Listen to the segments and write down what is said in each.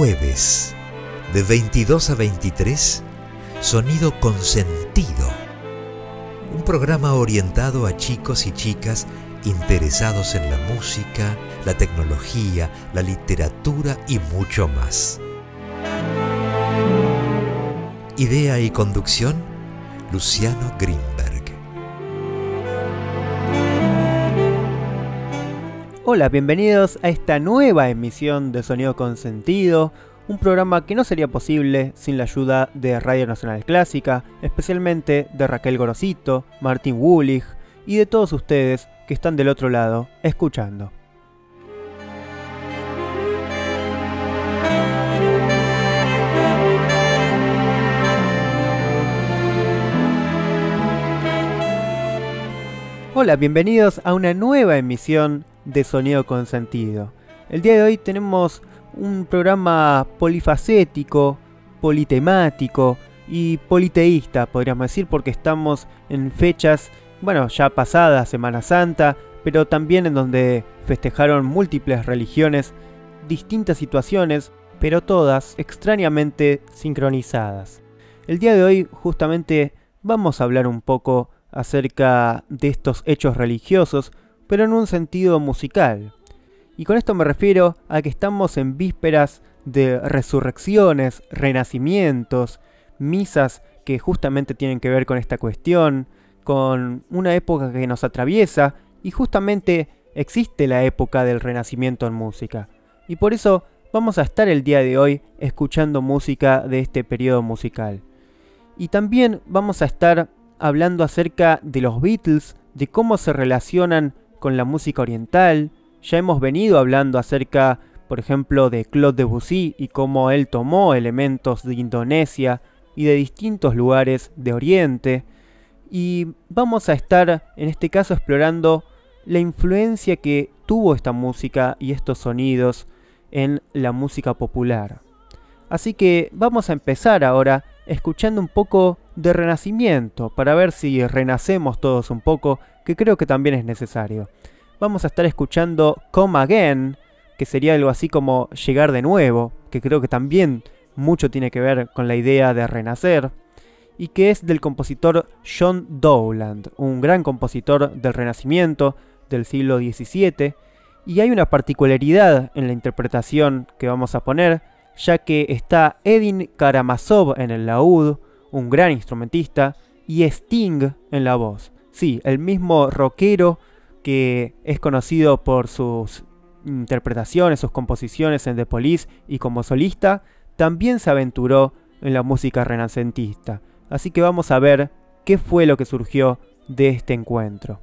jueves, de 22 a 23, Sonido con Sentido. Un programa orientado a chicos y chicas interesados en la música, la tecnología, la literatura y mucho más. Idea y conducción, Luciano Greenberg. Hola, bienvenidos a esta nueva emisión de Sonido con Sentido, un programa que no sería posible sin la ayuda de Radio Nacional Clásica, especialmente de Raquel Gorosito, Martín Wulich y de todos ustedes que están del otro lado escuchando. Hola, bienvenidos a una nueva emisión de Sonido con Sentido. El día de hoy tenemos un programa polifacético, politemático y politeísta, podríamos decir, porque estamos en fechas, bueno, ya pasadas, Semana Santa, pero también en donde festejaron múltiples religiones, distintas situaciones, pero todas extrañamente sincronizadas. El día de hoy justamente vamos a hablar un poco acerca de estos hechos religiosos, pero en un sentido musical. Y con esto me refiero a que estamos en vísperas de resurrecciones, renacimientos, misas que justamente tienen que ver con esta cuestión, con una época que nos atraviesa y justamente existe la época del renacimiento en música. Y por eso vamos a estar el día de hoy escuchando música de este periodo musical. Y también vamos a estar hablando acerca de los Beatles, de cómo se relacionan con la música oriental. Ya hemos venido hablando acerca, por ejemplo, de Claude Debussy y cómo él tomó elementos de Indonesia y de distintos lugares de Oriente. Y vamos a estar en este caso explorando la influencia que tuvo esta música y estos sonidos en la música popular. Así que vamos a empezar ahora escuchando un poco de renacimiento para ver si renacemos todos un poco que creo que también es necesario. Vamos a estar escuchando Come Again, que sería algo así como llegar de nuevo, que creo que también mucho tiene que ver con la idea de renacer, y que es del compositor John Dowland, un gran compositor del Renacimiento del siglo XVII, y hay una particularidad en la interpretación que vamos a poner, ya que está Edin Karamazov en el laúd, un gran instrumentista, y Sting en la voz. Sí, el mismo rockero que es conocido por sus interpretaciones, sus composiciones en The Police y como solista, también se aventuró en la música renacentista. Así que vamos a ver qué fue lo que surgió de este encuentro.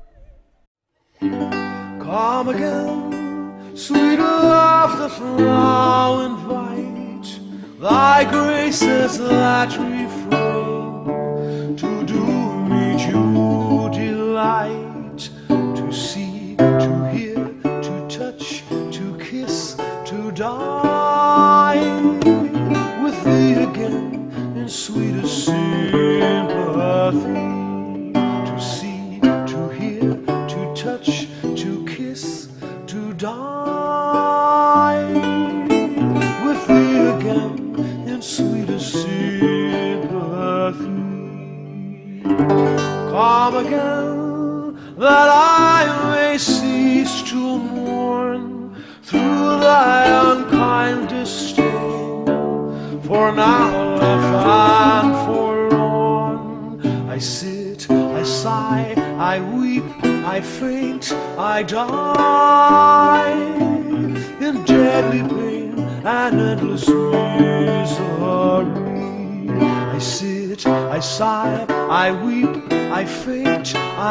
Thy grace is that refrain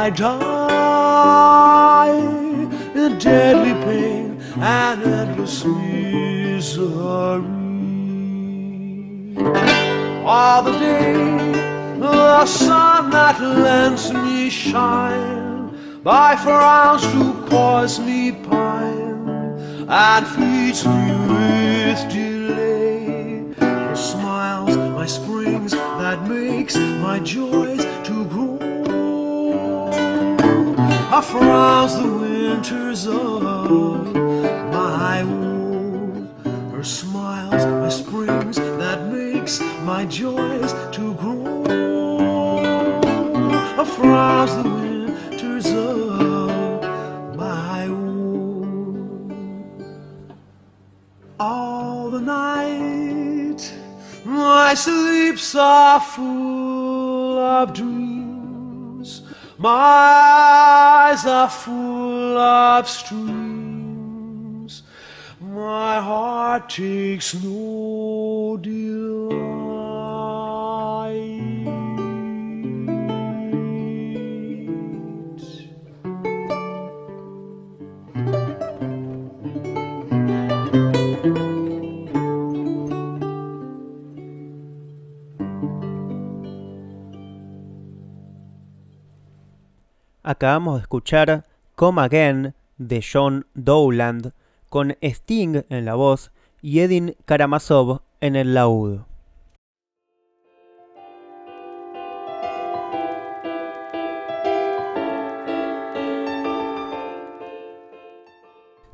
I die in deadly pain and endless misery. All the day, the sun that lends me shine by frowns to cause me pine and feeds me with delay. Her smiles, my springs that makes my joys to grow. Her frowns, the winters of my woe. Her smiles, my springs that makes my joys to grow. I Frowns the winters of my woe. All the night my sleeps are full of dreams. My eyes are full of streams. My heart takes no delight. Acabamos de escuchar Come Again de John Dowland con Sting en la voz y Edin Karamazov en el laúd.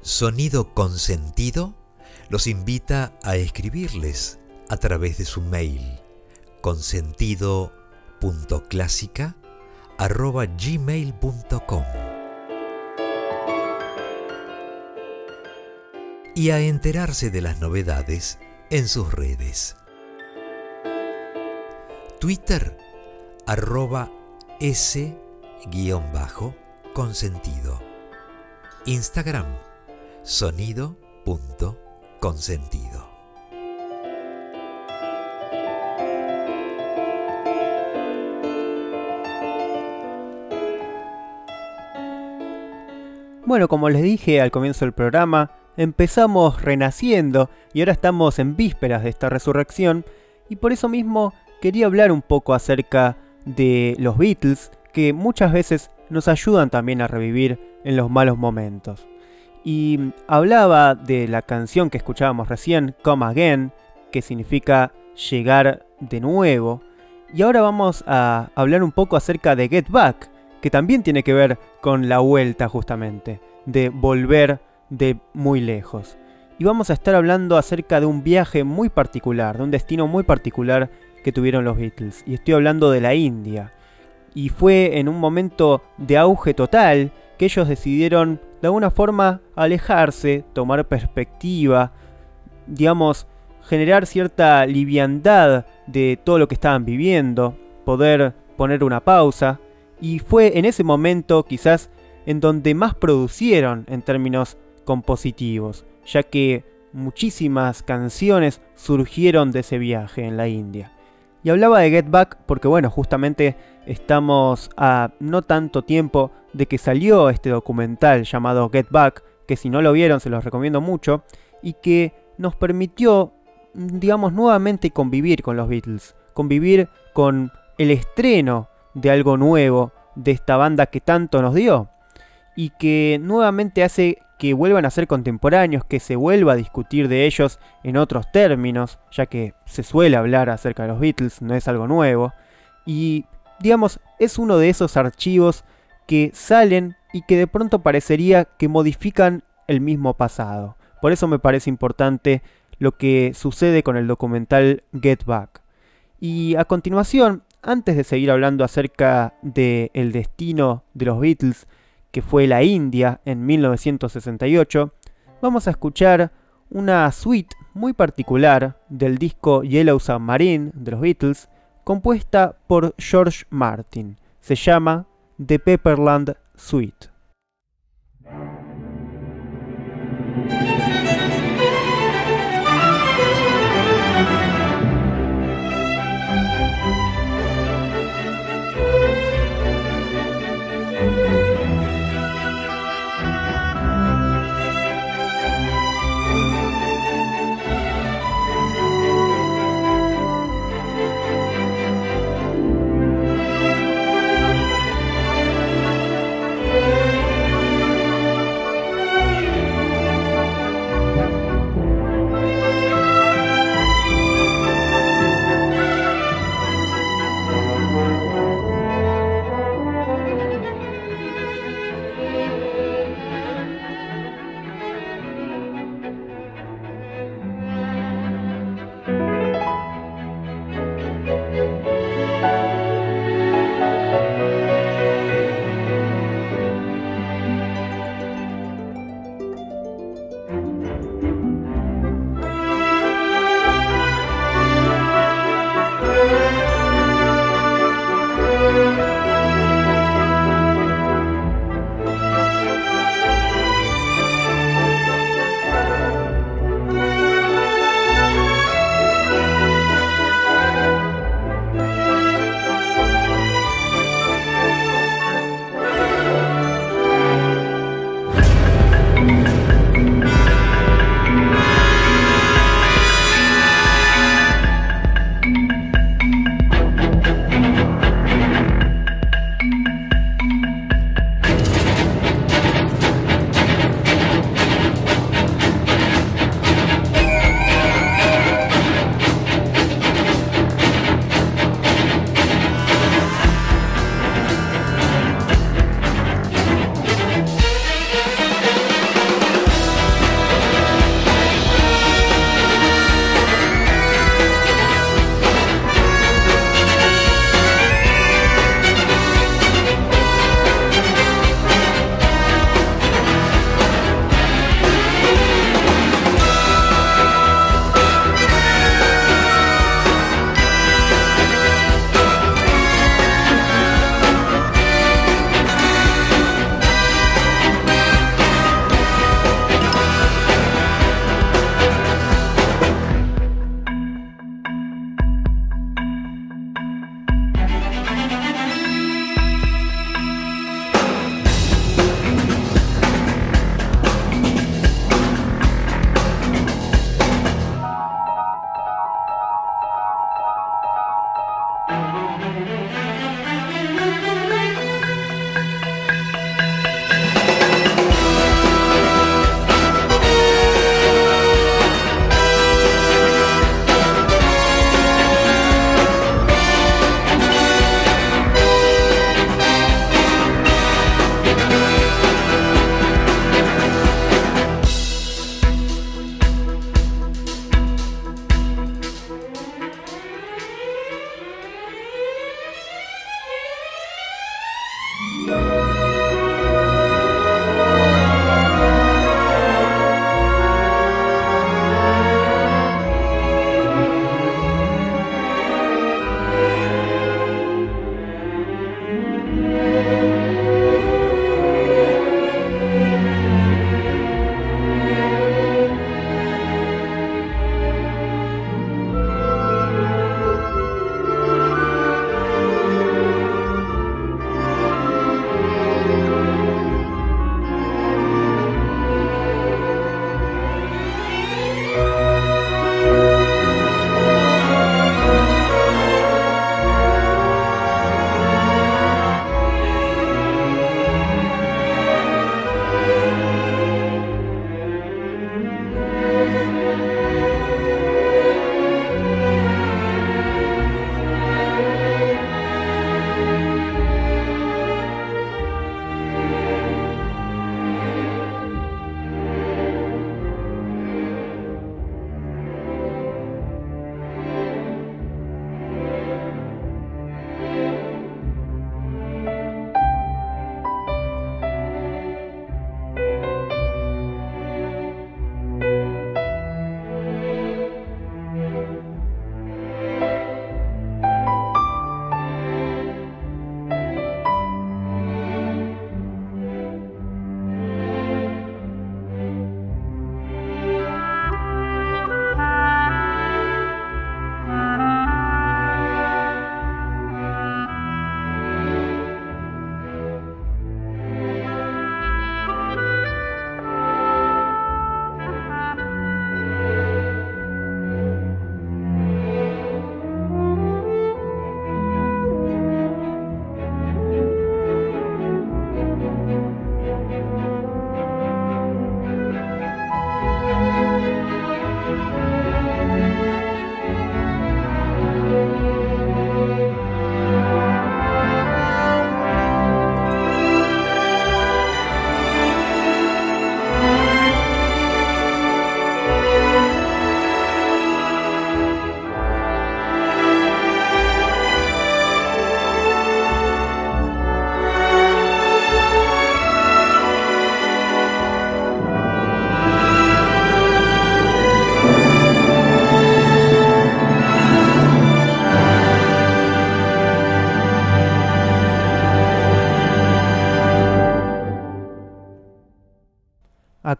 Sonido Consentido los invita a escribirles a través de su mail consentido.clásica.gmail.com y a enterarse de las novedades en sus redes. Twitter arroba s guion bajo consentido. Instagram sonido.consentido. Bueno, como les dije al comienzo del programa, empezamos renaciendo y ahora estamos en vísperas de esta resurrección y por eso mismo quería hablar un poco acerca de los Beatles que muchas veces nos ayudan también a revivir en los malos momentos. Y hablaba de la canción que escuchábamos recién, Come Again, que significa llegar de nuevo. Y ahora vamos a hablar un poco acerca de Get Back, que también tiene que ver con la vuelta justamente, de volver de muy lejos. Y vamos a estar hablando acerca de un viaje muy particular, de un destino muy particular que tuvieron los Beatles. Y estoy hablando de la India. Y fue en un momento de auge total que ellos decidieron de alguna forma alejarse, tomar perspectiva, digamos, generar cierta liviandad de todo lo que estaban viviendo, poder poner una pausa. Y fue en ese momento quizás en donde más producieron en términos compositivos, ya que muchísimas canciones surgieron de ese viaje en la India. Y hablaba de Get Back porque bueno, justamente estamos a no tanto tiempo de que salió este documental llamado Get Back, que si no lo vieron se los recomiendo mucho, y que nos permitió, digamos, nuevamente convivir con los Beatles, convivir con el estreno de algo nuevo de esta banda que tanto nos dio, y que nuevamente hace que vuelvan a ser contemporáneos, que se vuelva a discutir de ellos en otros términos, ya que se suele hablar acerca de los Beatles, no es algo nuevo, y digamos, es uno de esos archivos que salen y que de pronto parecería que modifican el mismo pasado. Por eso me parece importante lo que sucede con el documental Get Back. Y a continuación, antes de seguir hablando acerca del el destino de los Beatles, que fue la India en 1968, vamos a escuchar una suite muy particular del disco Yellow Submarine de los Beatles, compuesta por George Martin. Se llama The Pepperland Suite.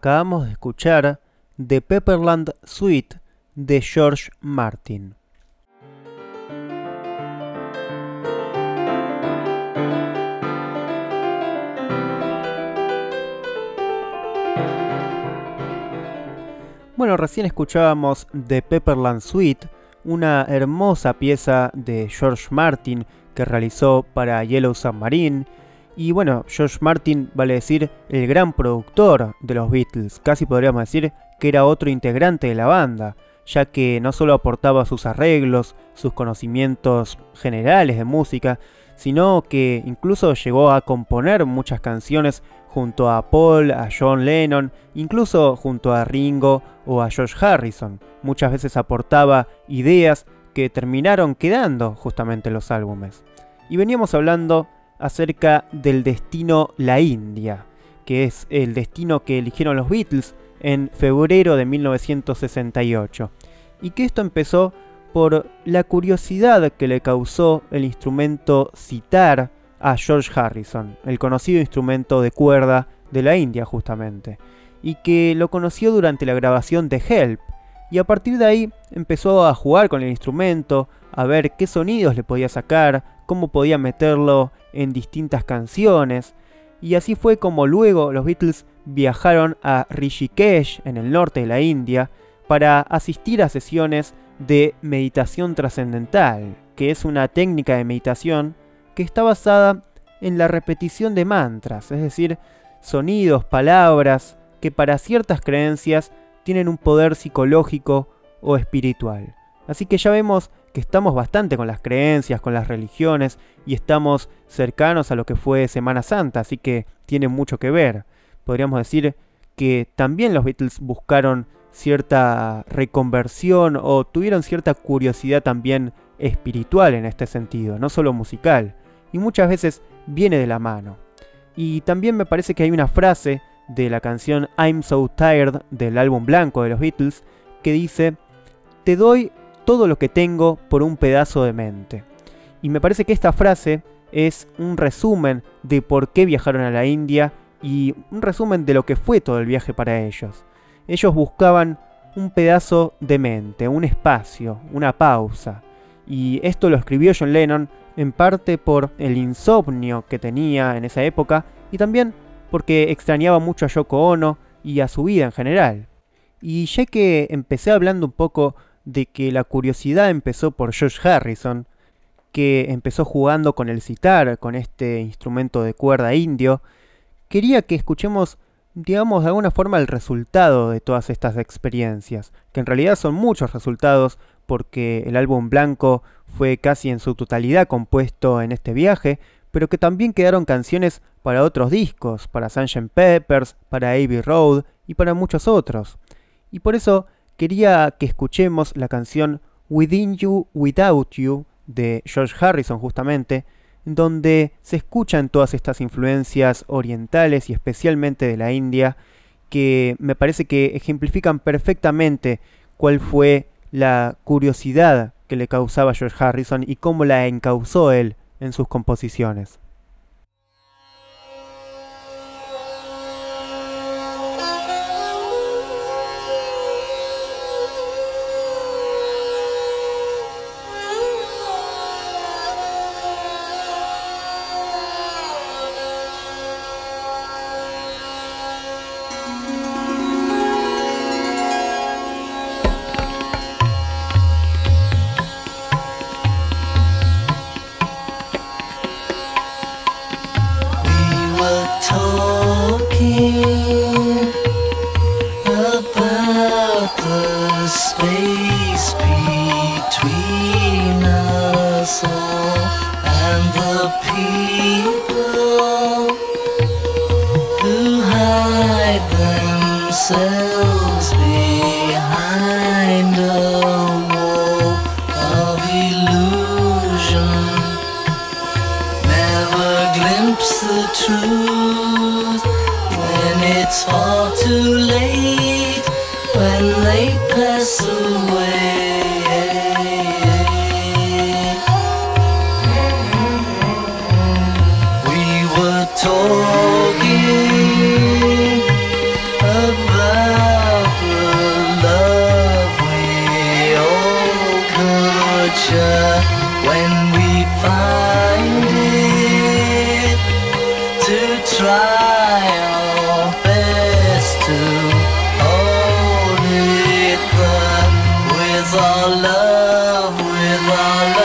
Acabamos de escuchar The Pepperland Suite de George Martin. Bueno, recién escuchábamos The Pepperland Suite, una hermosa pieza de George Martin que realizó para Yellow Submarine. Y bueno, George Martin vale decir el gran productor de los Beatles, casi podríamos decir que era otro integrante de la banda, ya que no solo aportaba sus arreglos, sus conocimientos generales de música, sino que incluso llegó a componer muchas canciones junto a Paul, a John Lennon, incluso junto a Ringo o a George Harrison. Muchas veces aportaba ideas que terminaron quedando justamente en los álbumes. Y veníamos hablando acerca del destino La India, que es el destino que eligieron los Beatles en febrero de 1968. Y que esto empezó por la curiosidad que le causó el instrumento citar a George Harrison, el conocido instrumento de cuerda de la India justamente, y que lo conoció durante la grabación de Help, y a partir de ahí empezó a jugar con el instrumento, a ver qué sonidos le podía sacar, cómo podía meterlo en distintas canciones, y así fue como luego los Beatles viajaron a Rishikesh, en el norte de la India, para asistir a sesiones de meditación trascendental, que es una técnica de meditación que está basada en la repetición de mantras, es decir, sonidos, palabras, que para ciertas creencias tienen un poder psicológico o espiritual. Así que ya vemos que estamos bastante con las creencias, con las religiones y estamos cercanos a lo que fue Semana Santa, así que tiene mucho que ver. Podríamos decir que también los Beatles buscaron cierta reconversión o tuvieron cierta curiosidad también espiritual en este sentido, no solo musical, y muchas veces viene de la mano. Y también me parece que hay una frase de la canción I'm So Tired del álbum blanco de los Beatles que dice, te doy todo lo que tengo por un pedazo de mente. Y me parece que esta frase es un resumen de por qué viajaron a la India y un resumen de lo que fue todo el viaje para ellos. Ellos buscaban un pedazo de mente, un espacio, una pausa. Y esto lo escribió John Lennon en parte por el insomnio que tenía en esa época y también porque extrañaba mucho a Yoko Ono y a su vida en general. Y ya que empecé hablando un poco de que la curiosidad empezó por George Harrison, que empezó jugando con el citar, con este instrumento de cuerda indio, quería que escuchemos, digamos, de alguna forma el resultado de todas estas experiencias, que en realidad son muchos resultados, porque el álbum blanco fue casi en su totalidad compuesto en este viaje, pero que también quedaron canciones para otros discos, para Sunshine Peppers, para Abbey Road y para muchos otros. Y por eso quería que escuchemos la canción Within You, Without You de George Harrison justamente, donde se escuchan todas estas influencias orientales y especialmente de la India, que me parece que ejemplifican perfectamente cuál fue la curiosidad que le causaba George Harrison y cómo la encauzó él en sus composiciones. follow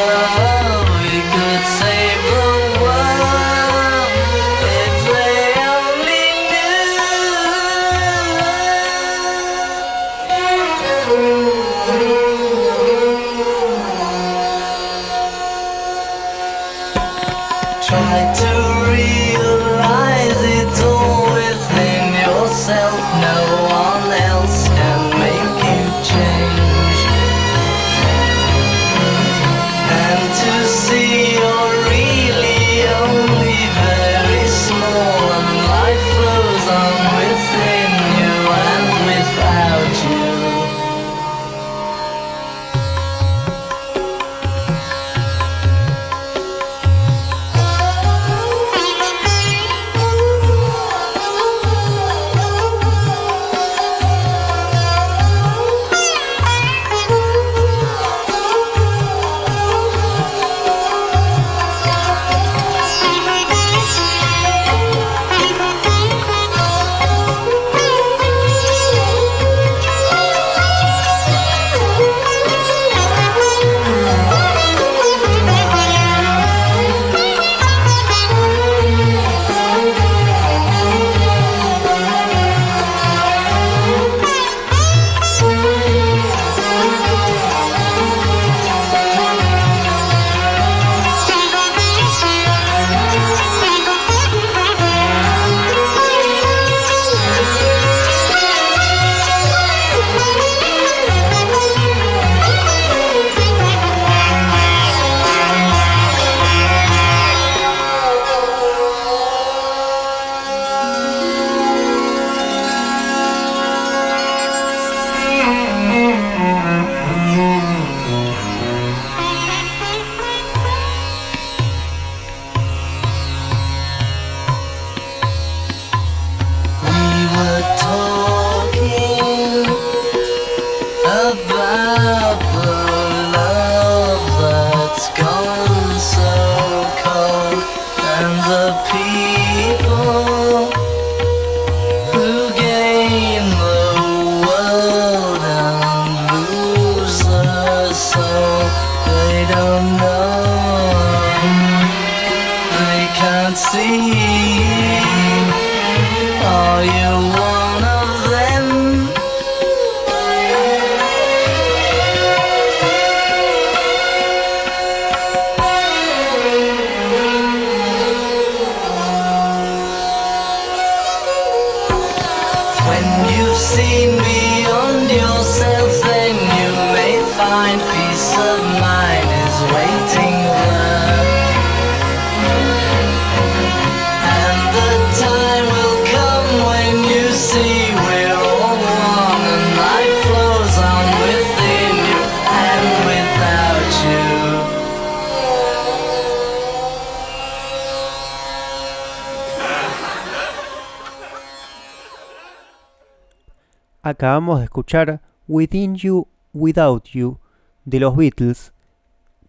escuchar Within You, Without You de los Beatles,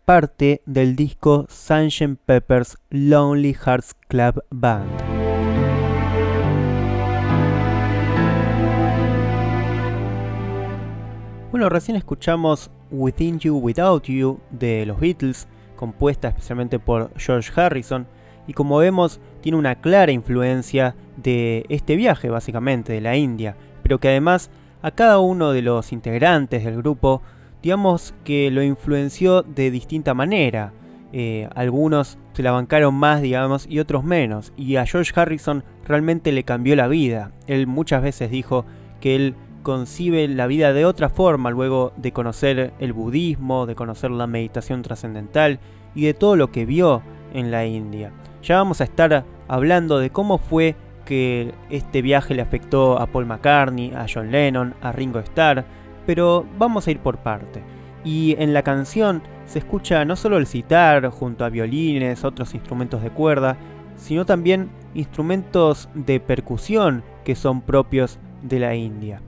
parte del disco Sunshine Peppers Lonely Hearts Club Band. Bueno, recién escuchamos Within You, Without You de los Beatles, compuesta especialmente por George Harrison, y como vemos tiene una clara influencia de este viaje básicamente de la India, pero que además a cada uno de los integrantes del grupo, digamos que lo influenció de distinta manera. Eh, algunos se la bancaron más, digamos, y otros menos. Y a George Harrison realmente le cambió la vida. Él muchas veces dijo que él concibe la vida de otra forma luego de conocer el budismo, de conocer la meditación trascendental y de todo lo que vio en la India. Ya vamos a estar hablando de cómo fue que este viaje le afectó a Paul McCartney, a John Lennon, a Ringo Starr, pero vamos a ir por parte. Y en la canción se escucha no solo el citar junto a violines, otros instrumentos de cuerda, sino también instrumentos de percusión que son propios de la India.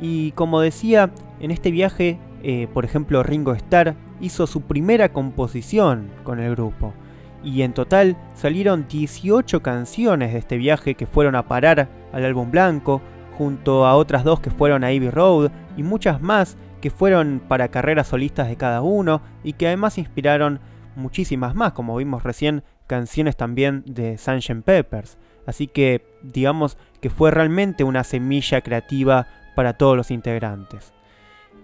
Y como decía, en este viaje, eh, por ejemplo, Ringo Starr hizo su primera composición con el grupo y en total salieron 18 canciones de este viaje que fueron a parar al álbum blanco, junto a otras dos que fueron a Abbey Road y muchas más que fueron para carreras solistas de cada uno y que además inspiraron muchísimas más, como vimos recién, canciones también de Sunshine Peppers. Así que digamos que fue realmente una semilla creativa para todos los integrantes.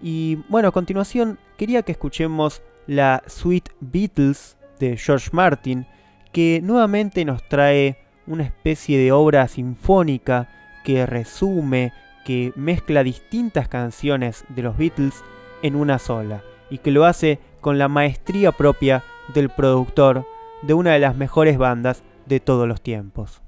Y bueno, a continuación quería que escuchemos la Sweet Beatles de George Martin, que nuevamente nos trae una especie de obra sinfónica que resume, que mezcla distintas canciones de los Beatles en una sola, y que lo hace con la maestría propia del productor de una de las mejores bandas de todos los tiempos.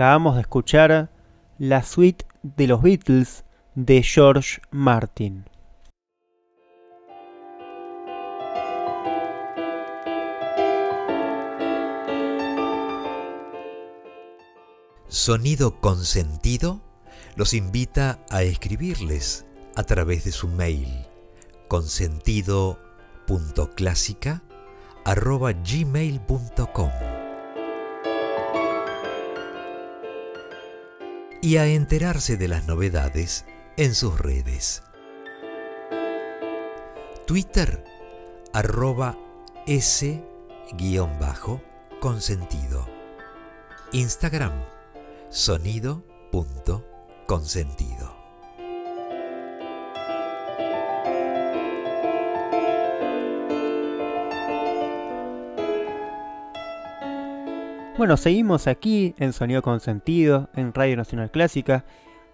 Acabamos de escuchar la suite de los Beatles de George Martin. Sonido Consentido los invita a escribirles a través de su mail consentido.clásica.gmail.com y a enterarse de las novedades en sus redes. Twitter arroba s-consentido. Instagram sonido.consentido. Bueno, seguimos aquí en Sonido Consentido, en Radio Nacional Clásica,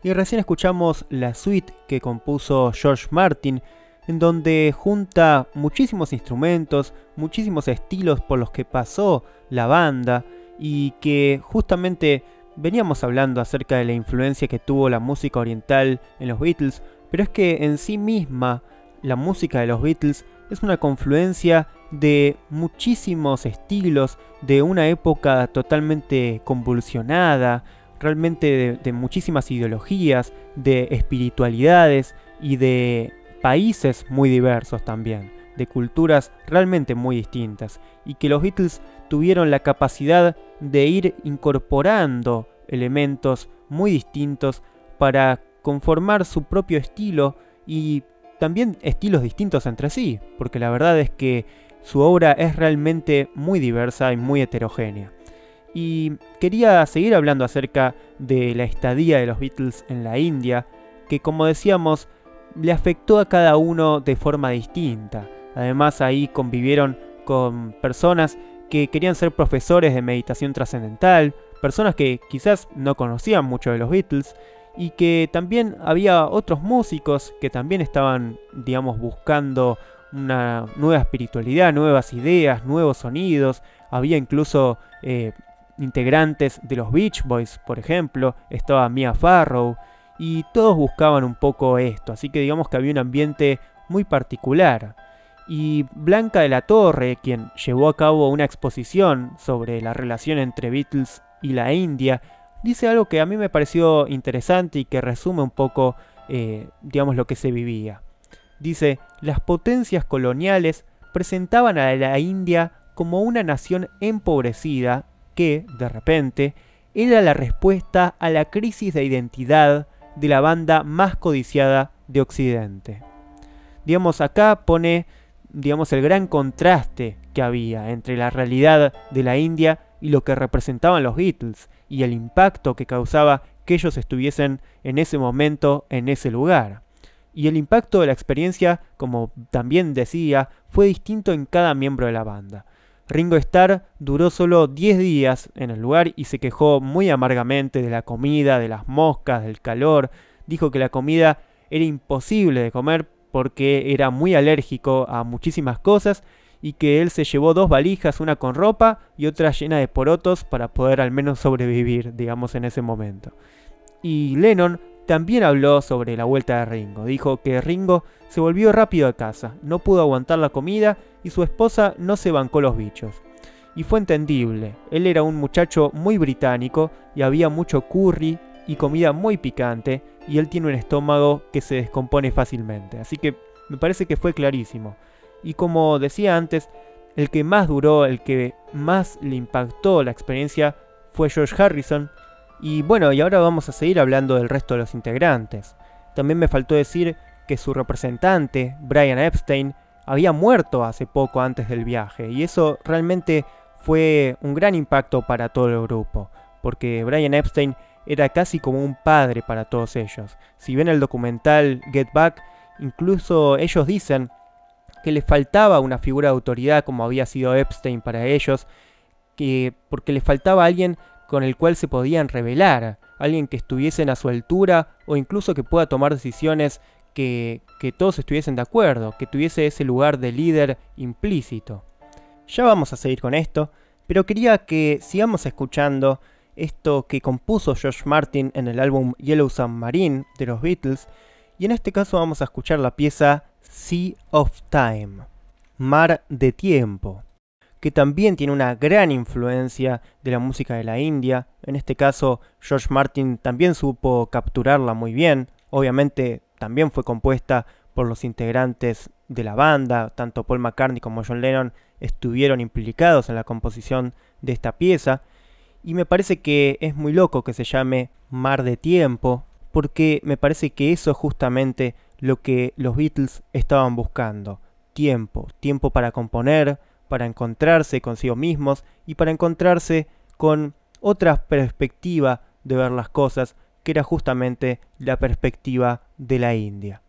y recién escuchamos la suite que compuso George Martin, en donde junta muchísimos instrumentos, muchísimos estilos por los que pasó la banda, y que justamente veníamos hablando acerca de la influencia que tuvo la música oriental en los Beatles, pero es que en sí misma la música de los Beatles es una confluencia de muchísimos estilos, de una época totalmente convulsionada, realmente de, muchísimas ideologías, de espiritualidades y de países muy diversos también, de culturas realmente muy distintas, y que los Beatles tuvieron la capacidad de ir incorporando elementos muy distintos para conformar su propio estilo y también estilos distintos entre sí, porque la verdad es que su obra es realmente muy diversa y muy heterogénea. Y quería seguir hablando acerca de la estadía de los Beatles en la India, que como decíamos, le afectó a cada uno de forma distinta. Además ahí convivieron con personas que querían ser profesores de meditación trascendental, personas que quizás no conocían mucho de los Beatles, y que también había otros músicos que también estaban, digamos, buscando una nueva espiritualidad, nuevas ideas, nuevos sonidos. Había incluso eh, integrantes de los Beach Boys, por ejemplo, estaba Mia Farrow, y todos buscaban un poco esto, así que digamos que había un ambiente muy particular. Y Blanca de la Torre, quien llevó a cabo una exposición sobre la relación entre Beatles y la India, dice algo que a mí me pareció interesante y que resume un poco, eh, digamos, lo que se vivía. Dice, las potencias coloniales presentaban a la India como una nación empobrecida que, de repente, era la respuesta a la crisis de identidad de la banda más codiciada de Occidente. Digamos, acá pone, digamos, el gran contraste que había entre la realidad de la India y lo que representaban los Beatles y el impacto que causaba que ellos estuviesen en ese momento en ese lugar. Y el impacto de la experiencia, como también decía, fue distinto en cada miembro de la banda. Ringo Starr duró solo 10 días en el lugar y se quejó muy amargamente de la comida, de las moscas, del calor. Dijo que la comida era imposible de comer porque era muy alérgico a muchísimas cosas y que él se llevó dos valijas, una con ropa y otra llena de porotos para poder al menos sobrevivir, digamos, en ese momento. Y Lennon también habló sobre la vuelta de Ringo. Dijo que Ringo se volvió rápido a casa, no pudo aguantar la comida y su esposa no se bancó los bichos. Y fue entendible, él era un muchacho muy británico y había mucho curry y comida muy picante y él tiene un estómago que se descompone fácilmente. Así que me parece que fue clarísimo. Y como decía antes, el que más duró, el que más le impactó la experiencia fue George Harrison. Y bueno, y ahora vamos a seguir hablando del resto de los integrantes. También me faltó decir que su representante, Brian Epstein, había muerto hace poco antes del viaje. Y eso realmente fue un gran impacto para todo el grupo. Porque Brian Epstein era casi como un padre para todos ellos. Si ven el documental Get Back, incluso ellos dicen que les faltaba una figura de autoridad como había sido Epstein para ellos, que porque les faltaba alguien con el cual se podían revelar, alguien que estuviesen a su altura o incluso que pueda tomar decisiones que, que todos estuviesen de acuerdo, que tuviese ese lugar de líder implícito. Ya vamos a seguir con esto, pero quería que sigamos escuchando esto que compuso George Martin en el álbum Yellow Submarine de los Beatles, y en este caso vamos a escuchar la pieza Sea of Time, Mar de Tiempo, que también tiene una gran influencia de la música de la India. En este caso, George Martin también supo capturarla muy bien. Obviamente también fue compuesta por los integrantes de la banda, tanto Paul McCartney como John Lennon estuvieron implicados en la composición de esta pieza. Y me parece que es muy loco que se llame Mar de Tiempo, porque me parece que eso es justamente lo que los Beatles estaban buscando. Tiempo, tiempo para componer, para encontrarse consigo mismos y para encontrarse con otra perspectiva de ver las cosas, que era justamente la perspectiva de la India.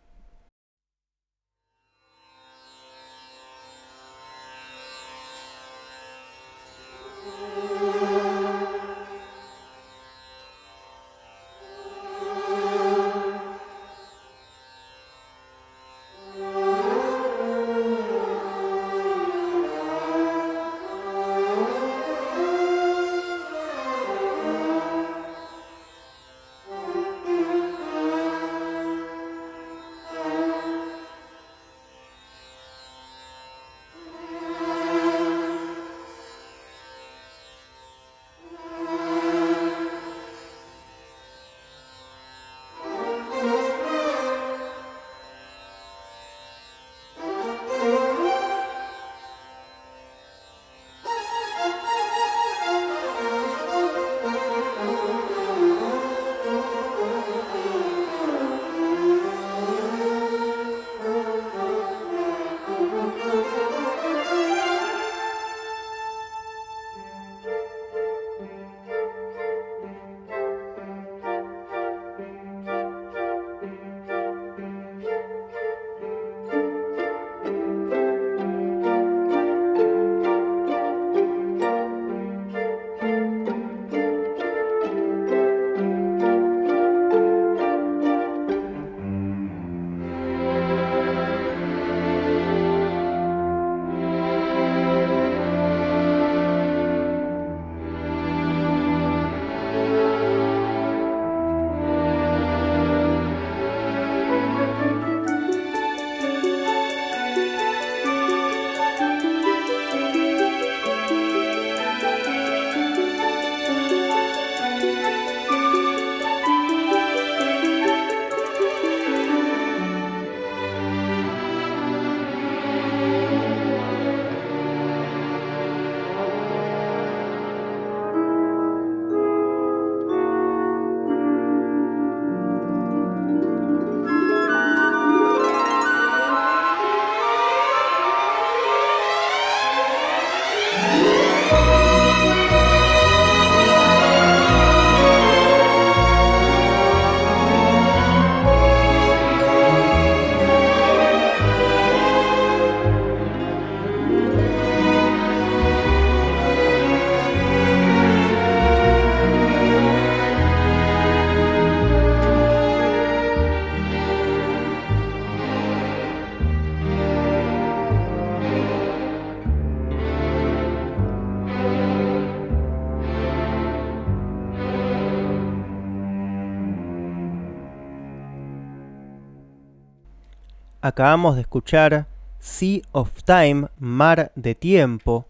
Acabamos de escuchar Sea of Time, Mar de Tiempo,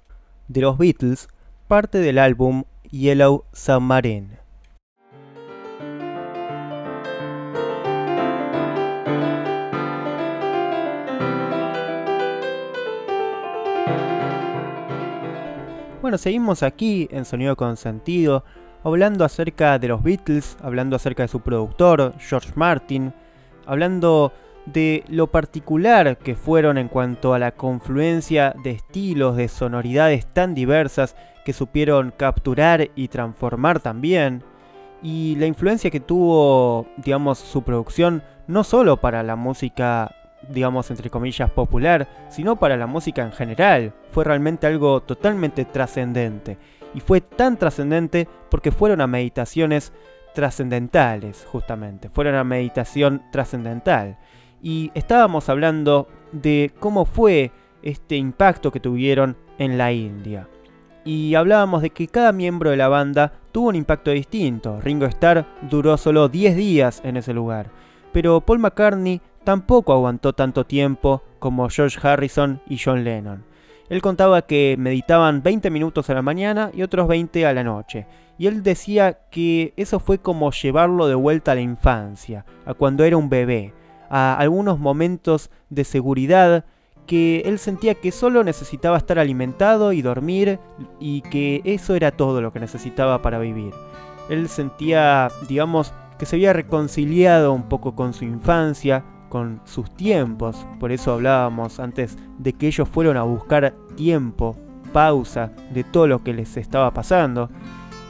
de los Beatles, parte del álbum Yellow Submarine. Bueno, seguimos aquí en Sonido con Sentido, hablando acerca de los Beatles, hablando acerca de su productor, George Martin, hablando de lo particular que fueron en cuanto a la confluencia de estilos, de sonoridades tan diversas que supieron capturar y transformar también, y la influencia que tuvo, digamos, su producción no solo para la música, digamos, entre comillas, popular, sino para la música en general. Fue realmente algo totalmente trascendente. Y fue tan trascendente porque fueron a meditaciones trascendentales, justamente. Fueron a meditación trascendental y estábamos hablando de cómo fue este impacto que tuvieron en la India. y hablábamos de que cada miembro de la banda tuvo un impacto distinto. Ringo Starr duró solo 10 días en ese lugar, pero Paul McCartney tampoco aguantó tanto tiempo como George Harrison y John Lennon. Él contaba que meditaban 20 minutos a la mañana y otros 20 a la noche, y él decía que eso fue como llevarlo de vuelta a la infancia, a cuando era un bebé, a algunos momentos de seguridad que él sentía que solo necesitaba estar alimentado y dormir y que eso era todo lo que necesitaba para vivir. Él sentía, digamos, que se había reconciliado un poco con su infancia, con sus tiempos, por eso hablábamos antes de que ellos fueron a buscar tiempo, pausa de todo lo que les estaba pasando.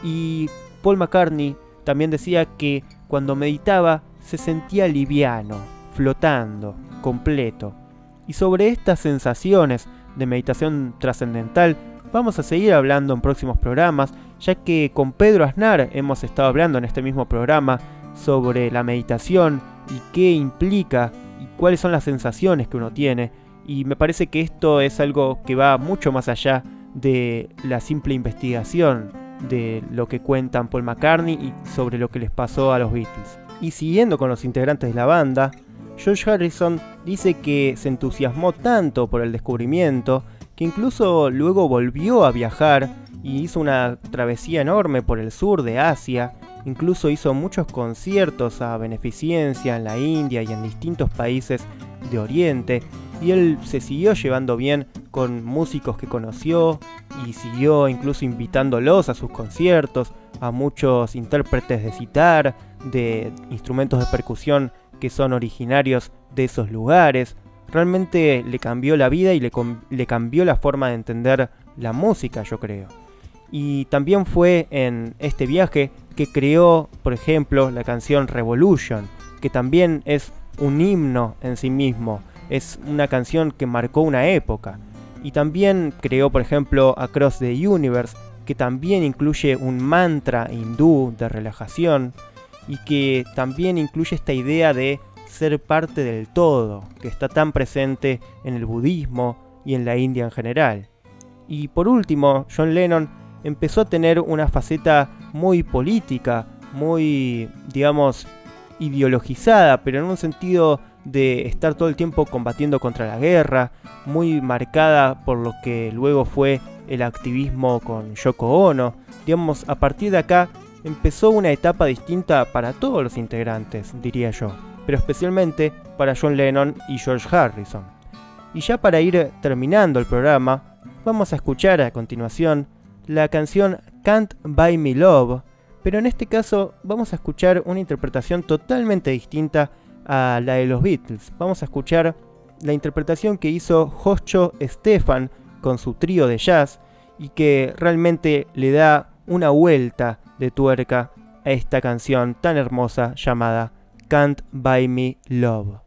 Y Paul McCartney también decía que cuando meditaba se sentía liviano, flotando, completo. Y sobre estas sensaciones de meditación trascendental vamos a seguir hablando en próximos programas, ya que con Pedro Aznar hemos estado hablando en este mismo programa sobre la meditación y qué implica y cuáles son las sensaciones que uno tiene. Y me parece que esto es algo que va mucho más allá de la simple investigación de lo que cuentan Paul McCartney y sobre lo que les pasó a los Beatles. Y siguiendo con los integrantes de la banda, George Harrison dice que se entusiasmó tanto por el descubrimiento que incluso luego volvió a viajar y hizo una travesía enorme por el sur de Asia Incluso hizo muchos conciertos a beneficencia en la India y en distintos países de Oriente. Y él se siguió llevando bien con músicos que conoció y siguió incluso invitándolos a sus conciertos, a muchos intérpretes de citar, de instrumentos de percusión que son originarios de esos lugares. Realmente le cambió la vida y le, cambió la forma de entender la música, yo creo. Y también fue en este viaje que creó, por ejemplo, la canción Revolution, que también es un himno en sí mismo, es una canción que marcó una época. Y también creó, por ejemplo, Across the Universe, que también incluye un mantra hindú de relajación y que también incluye esta idea de ser parte del todo, que está tan presente en el budismo y en la India en general. Y por último, John Lennon empezó a tener una faceta muy política, muy, digamos, ideologizada, pero en un sentido de estar todo el tiempo combatiendo contra la guerra, muy marcada por lo que luego fue el activismo con Yoko Ono. Digamos, a partir de acá empezó una etapa distinta para todos los integrantes, diría yo, pero especialmente para John Lennon y George Harrison. Y ya para ir terminando el programa, vamos a escuchar a continuación la canción Can't Buy Me Love, pero en este caso vamos a escuchar una interpretación totalmente distinta a la de los Beatles. Vamos a escuchar la interpretación que hizo Joscho Stefan con su trío de jazz y que realmente le da una vuelta de tuerca a esta canción tan hermosa llamada Can't Buy Me Love.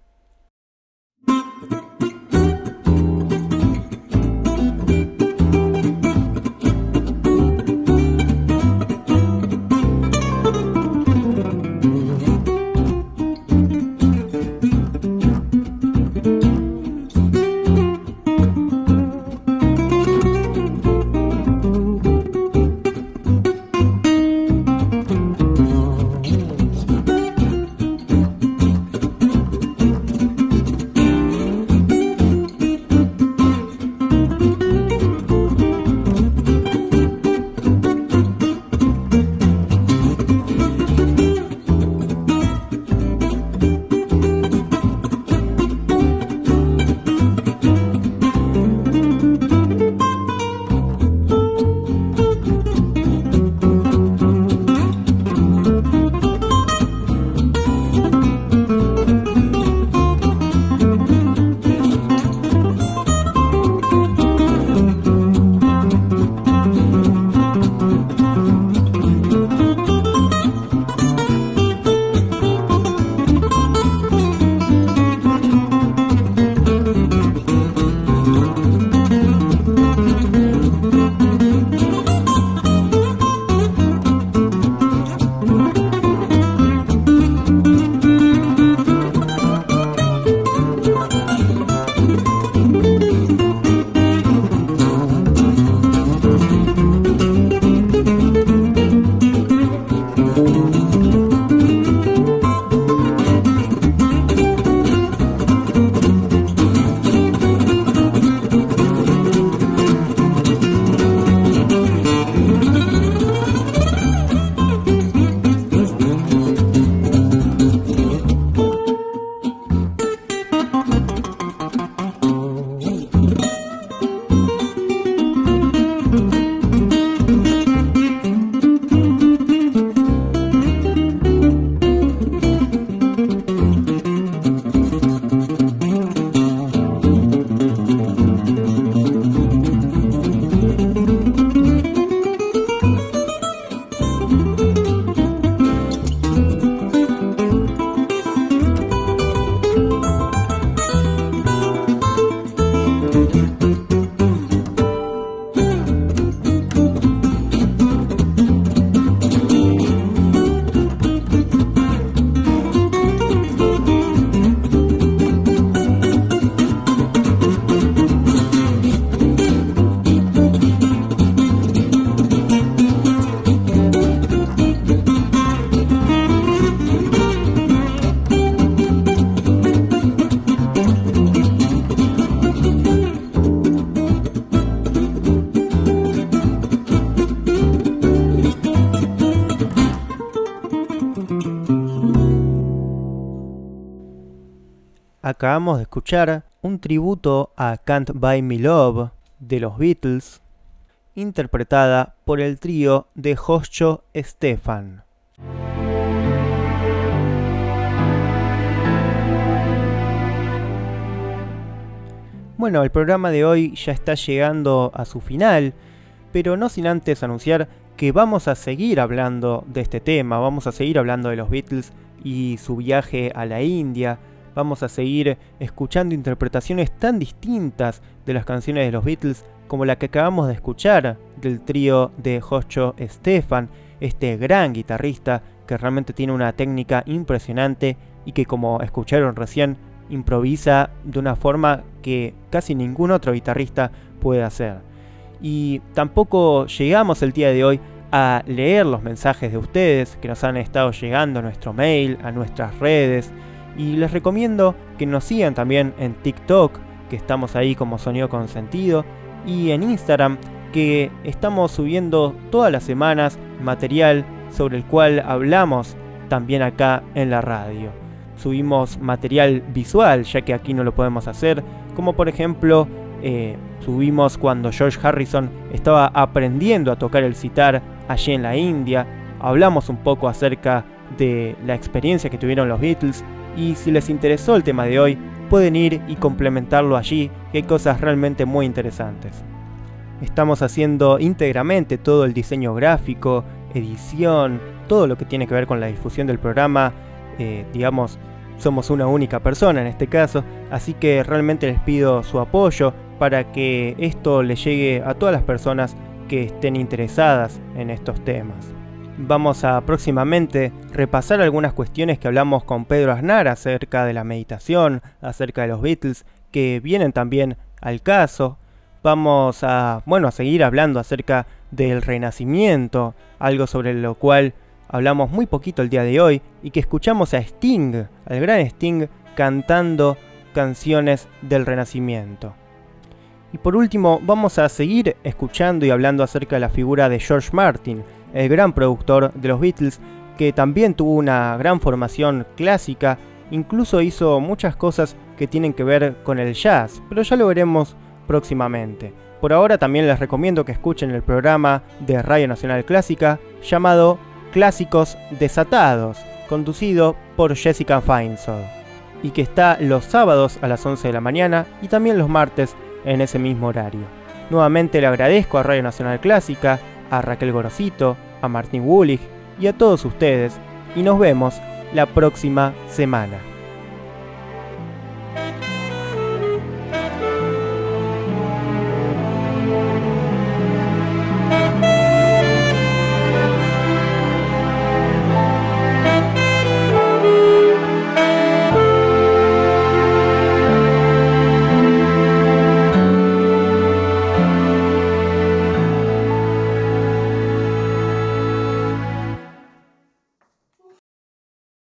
Acabamos de escuchar un tributo a Can't Buy Me Love de los Beatles, interpretada por el trío de Joscho Stefan. Bueno, el programa de hoy ya está llegando a su final, pero no sin antes anunciar que vamos a seguir hablando de este tema, vamos a seguir hablando de los Beatles y su viaje a la India, vamos a seguir escuchando interpretaciones tan distintas de las canciones de los Beatles como la que acabamos de escuchar del trío de Joshua Stefan, este gran guitarrista que realmente tiene una técnica impresionante y que como escucharon recién improvisa de una forma que casi ningún otro guitarrista puede hacer. Y tampoco llegamos el día de hoy a leer los mensajes de ustedes que nos han estado llegando a nuestro mail, a nuestras redes. Y les recomiendo que nos sigan también en TikTok, que estamos ahí como Sonido con Sentido, y en Instagram, que estamos subiendo todas las semanas material sobre el cual hablamos también acá en la radio. Subimos material visual, ya que aquí no lo podemos hacer, como por ejemplo eh, subimos cuando George Harrison estaba aprendiendo a tocar el sitar allí en la India, hablamos un poco acerca de la experiencia que tuvieron los Beatles y si les interesó el tema de hoy, pueden ir y complementarlo allí, que hay cosas realmente muy interesantes. Estamos haciendo íntegramente todo el diseño gráfico, edición, todo lo que tiene que ver con la difusión del programa, eh, digamos, somos una única persona en este caso, así que realmente les pido su apoyo para que esto le llegue a todas las personas que estén interesadas en estos temas. Vamos a próximamente repasar algunas cuestiones que hablamos con Pedro Aznar acerca de la meditación, acerca de los Beatles, que vienen también al caso. Vamos a, bueno, a seguir hablando acerca del renacimiento, algo sobre lo cual hablamos muy poquito el día de hoy y que escuchamos a Sting, al gran Sting, cantando canciones del renacimiento. Y por último, vamos a seguir escuchando y hablando acerca de la figura de George Martin, el gran productor de los Beatles, que también tuvo una gran formación clásica, incluso hizo muchas cosas que tienen que ver con el jazz, pero ya lo veremos próximamente. Por ahora también les recomiendo que escuchen el programa de Radio Nacional Clásica llamado Clásicos Desatados, conducido por Jessica Feinsold, y que está los sábados a las 11 de la mañana y también los martes en ese mismo horario. Nuevamente le agradezco a Radio Nacional Clásica, a Raquel Gorosito, a Martín Wulich y a todos ustedes, y nos vemos la próxima semana.